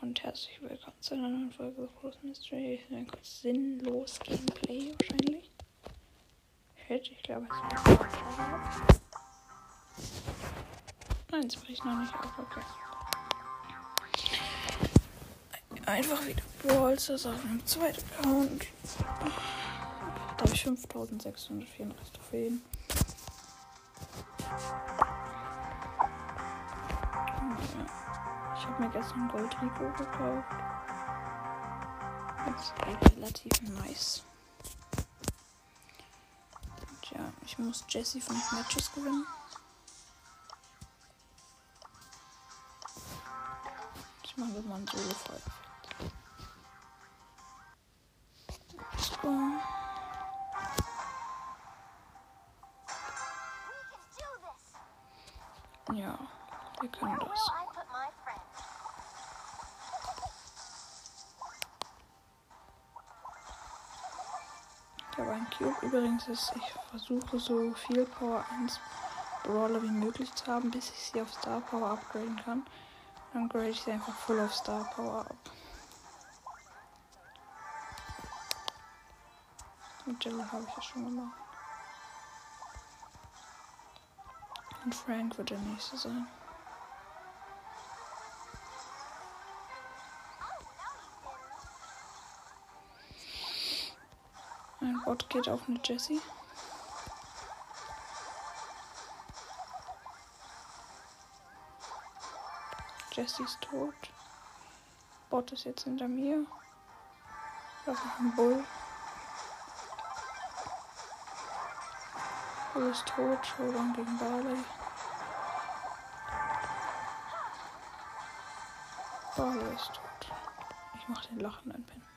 und herzlich willkommen zu einer neuen Folge Groß Mystery. Ein kurz sinnlos Gameplay wahrscheinlich. Shit, ich glaube, es ist Nein, es bricht noch nicht auf, okay. Einfach wieder Brawl Stars auf einem zweiten Account. Da habe ich 5634 Trophäen. Ich habe mir gestern Gold Rico gekauft. Das ist relativ nice. Und ja, ich muss Jesse 5 Matches gewinnen. Ich mache jetzt mal ein Solo-Folge. Let's Ich habe einen Cube. Übrigens ist, ich versuche so viel Power 1 Brawler wie möglich zu haben, bis ich sie auf Star Power upgraden kann. Dann grade ich sie einfach voll auf Star Power ab. Mit Jelly habe ich das schon gemacht. Und Frank wird der nächste sein. Ein Bot geht auf eine Jessie. Jessie ist tot. Bot ist jetzt hinter mir. Da ist ein Bull. Bull ist tot. Showdown gegen Barley. Barley ist tot. Ich mach den lachenden Pin.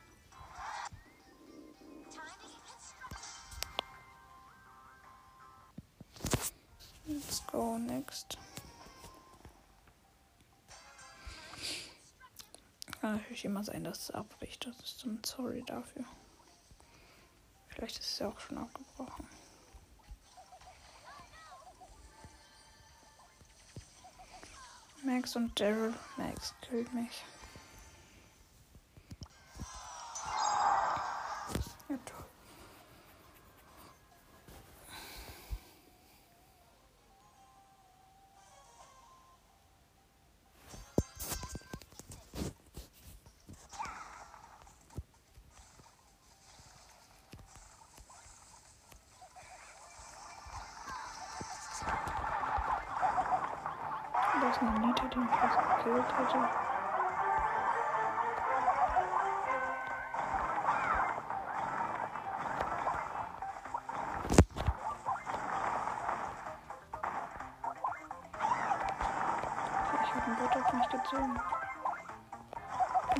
Go next. Kann natürlich immer sein, dass es abbricht. Das ist ein Sorry dafür. Vielleicht ist es ja auch schon abgebrochen. Max und Daryl. Max killt mich. Die mich fast gekillt hätte. Ich habe einen Bot auf mich gezogen.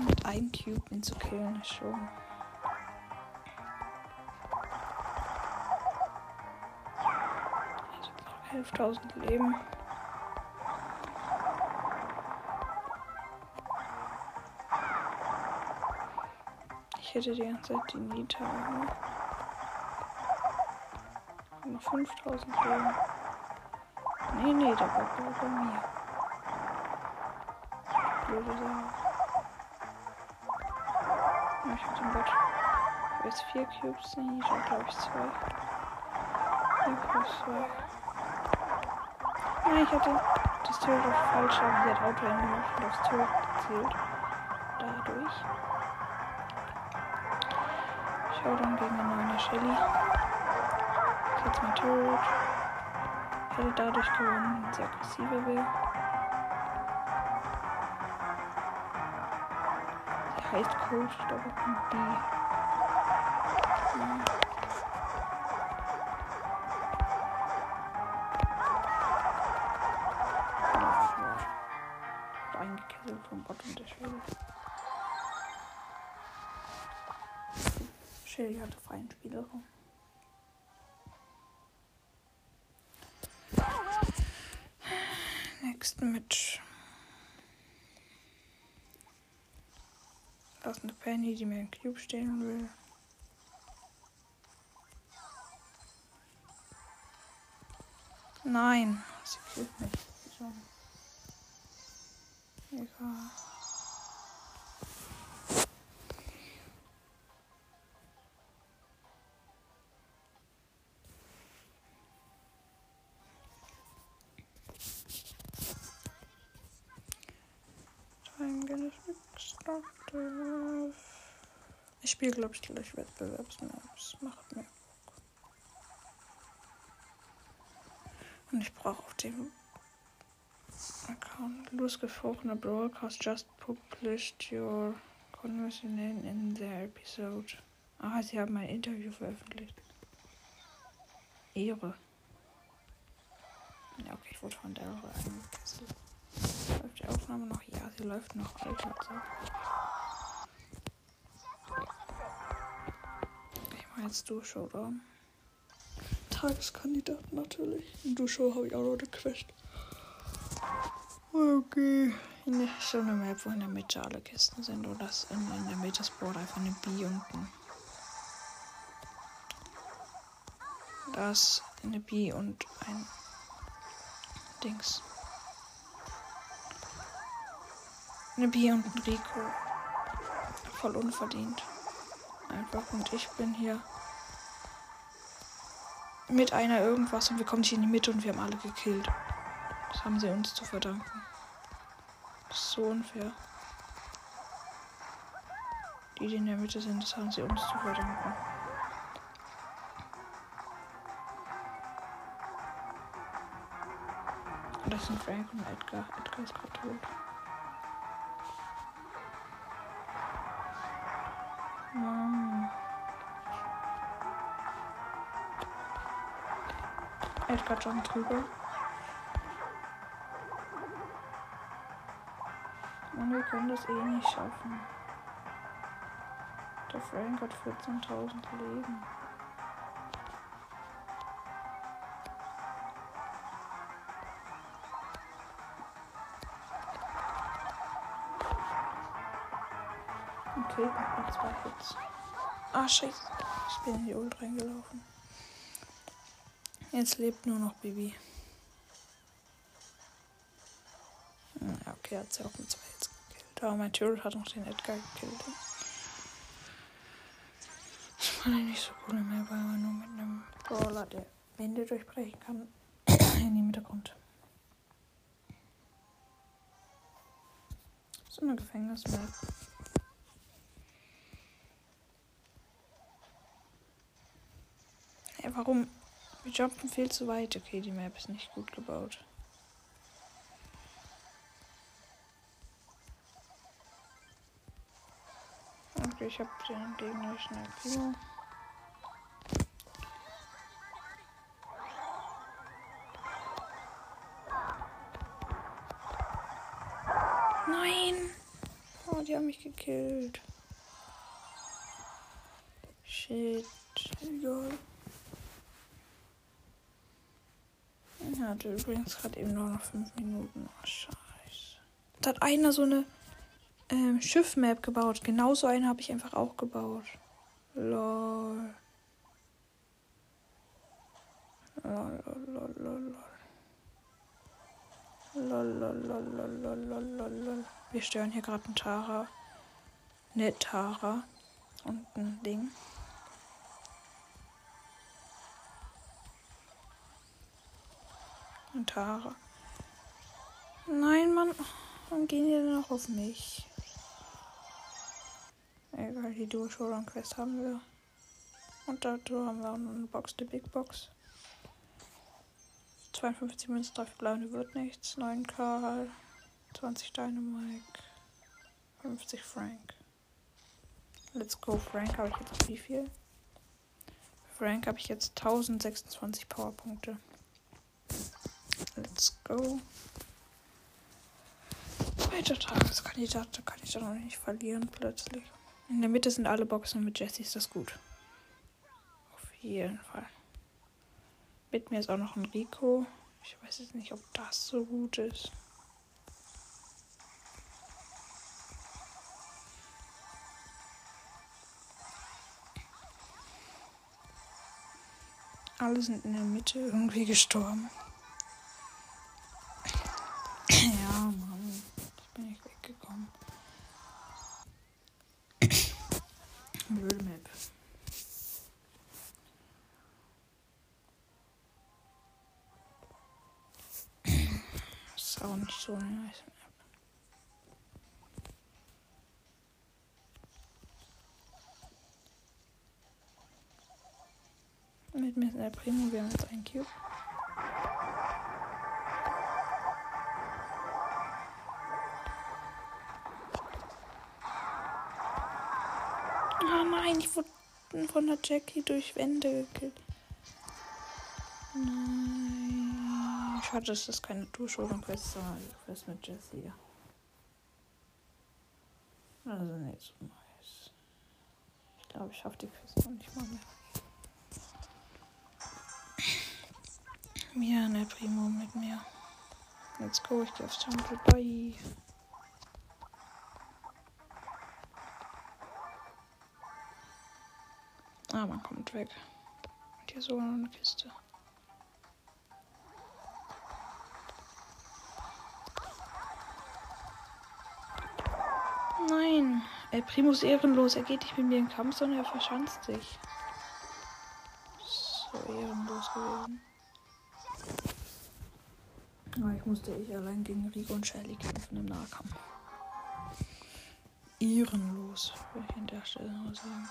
Mit einem ihn zu killen ist schon. Ich habe noch 11.000 Leben. Ich hätte die ganze Zeit die Nita. Ne? Noch 5000 Leben. Nee, nee, der war bloß bei mir. Blöde Sache. Ja, ich hab den Bot. Ich habe jetzt vier Cubes, die Nita, glaube ich, zwei. Ja, plus zwei. Nein, ich hatte das Turret auf falsch, aber sie hat Auto gemacht und aufs Turret gezielt. Dadurch. Showdown gegen eine neue Shelly. Jetzt mein Turret. Hätte dadurch gewonnen, wenn sie aggressiver wäre. Sie heißt Coach, Doppelpunkt B. Ja. Shelly hatte freien Spielraum. Next Match. Da ist eine Penny, die mir im Cube stehen will. Nein, sie killt mich. Egal. Ich spiele, glaube ich, gleich Wettbewerbsmaps. Macht mir. Und ich brauche auf dem Account losgefrorene Broadcast just published your conversation in the episode. Ah, sie haben ein Interview veröffentlicht. Ehre. Ja, okay, ich wurde von der. Läuft die Aufnahme noch? Ja, sie läuft noch. Alter, so. Mache jetzt Du-Showdown. Tageskandidat natürlich. Du-Show habe ich auch noch eine Quest. Okay. In so eine Map, wo in der Mitte alle Kisten sind. Oder das in, in der Mitte spawnt einfach eine B und ein. Das eine B und ein Dings. Eine B und ein Rico. Voll unverdient. Einfach. Und ich bin hier mit einer irgendwas und wir kommen hier in die Mitte und wir haben alle gekillt. Das haben sie uns zu verdanken. Das ist so unfair. Die, die in der Mitte sind, das haben sie uns zu verdanken. Das sind Frank und Edgar. Edgar ist gerade tot. Edgar jumpt drüber. Und wir können das eh nicht schaffen. Der Frank hat 14.000 Leben. Okay, noch zwei Hits. Ah, scheiße. Ich bin in die Ult reingelaufen. Jetzt lebt nur noch Bibi. Hm, Ja, okay, hat sie auch mit zwei Hits gekillt. Aber mein Turret hat noch den Edgar gekillt. Das ich nicht so cool mehr, weil man nur mit einem Brawler, der Wände durchbrechen kann, in Mitte kommt. So eine Gefängnismap. Hey, warum? Wir jumpen viel zu weit. Okay, die Map ist nicht gut gebaut. Okay, ich habe den gegnerischen Aktivo. Nein! Oh, die haben mich gekillt. Shit. Egal. Er hatte übrigens gerade eben nur noch 5 Minuten. Oh, scheiße. Da hat einer so eine ähm, Schiffmap gebaut. Genauso eine habe ich einfach auch gebaut. Lol. Lol, lol, lol, lol, lol. Lol, lol, lol, lol, lol, lol, lol, lol. Wir stören hier gerade einen Tara. Ne, Tara. Und ein Ding. Tara. Nein, Mann. Dann gehen die dann auch auf mich. Egal, die Duo Showdown Quest haben wir. Und dazu haben wir auch noch eine Box, die Big Box. 52 Münzen, 3 verbleibende wird nichts. 9 Karl, 20 Dynamite, 50 Frank. Let's go, Frank habe ich jetzt wie viel? Frank habe ich jetzt 1026 Powerpunkte. Let's go. Weiter Tageskandidat, da kann ich doch noch nicht verlieren plötzlich. In der Mitte sind alle Boxen mit Jesse, ist das gut. Auf jeden Fall. Mit mir ist auch noch ein Rico. Ich weiß jetzt nicht, ob das so gut ist. Alle sind in der Mitte irgendwie gestorben. auch nicht so nice? Mit mir in der Primo, wir haben jetzt einen Cube. Oh nein, ich wurde von der Jackie durch Wände gekillt. Nein. Schade, dass das keine Tourschulung-Quest sondern die Quest mit Jessie. Also nicht so nice. Ich glaube, ich schaffe die Quest noch nicht mal mehr. Mia, ne Primo mit mir. Let's go, ich gehe aufs Temple. Bye. Ah, man kommt weg. Und hier sogar noch eine Kiste. Nein. El Primo ist ehrenlos. Er geht nicht mit mir in den Kampf, sondern er verschanzt sich. So ehrenlos gewesen. Aber ich musste ich allein gegen Rico und Shelly kämpfen im Nahkampf. Ehrenlos, würde ich an der Stelle mal sagen.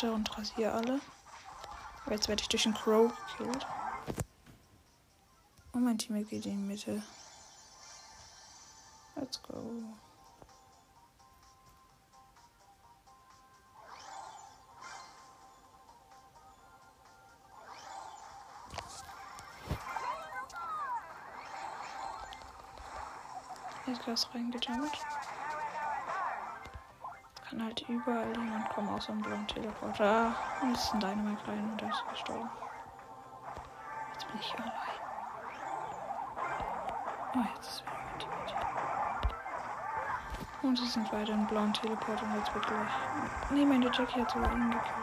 Mitte und rasiere alle. Aber jetzt werde ich durch den Crow gekillt. Und mein Team geht in die Mitte. Let's go. Edgar ist reingejumpt. Kann halt überall jemand kommen, außer ein blauen Teleporter. Und es ist ein Dynamite rein und er ist gestorben. Jetzt bin ich allein. Oh, jetzt ist wieder Team. Und sie sind weiter in blauen Teleporter und jetzt wird gleich. Nee, meine Jackie hat sogar ihn gekillt.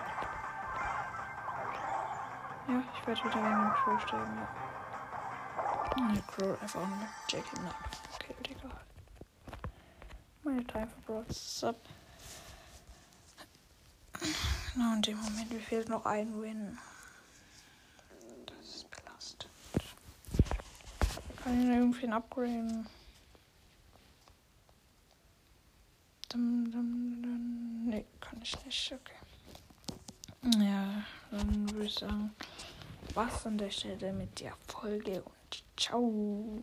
Ja, ich werde wieder wegen dem Crow sterben, ja. Der Crow einfach eine Jackie nach. Okay, egal. Meine Time for Broad Sub. Na, und im Moment mir fehlt noch ein Win. Das ist belastend. Kann ich irgendwie upgraden? Dum, dum, dum. Nee, kann ich nicht. Okay. Ja, dann würde ich sagen, was an der Stelle mit der Folge und ciao.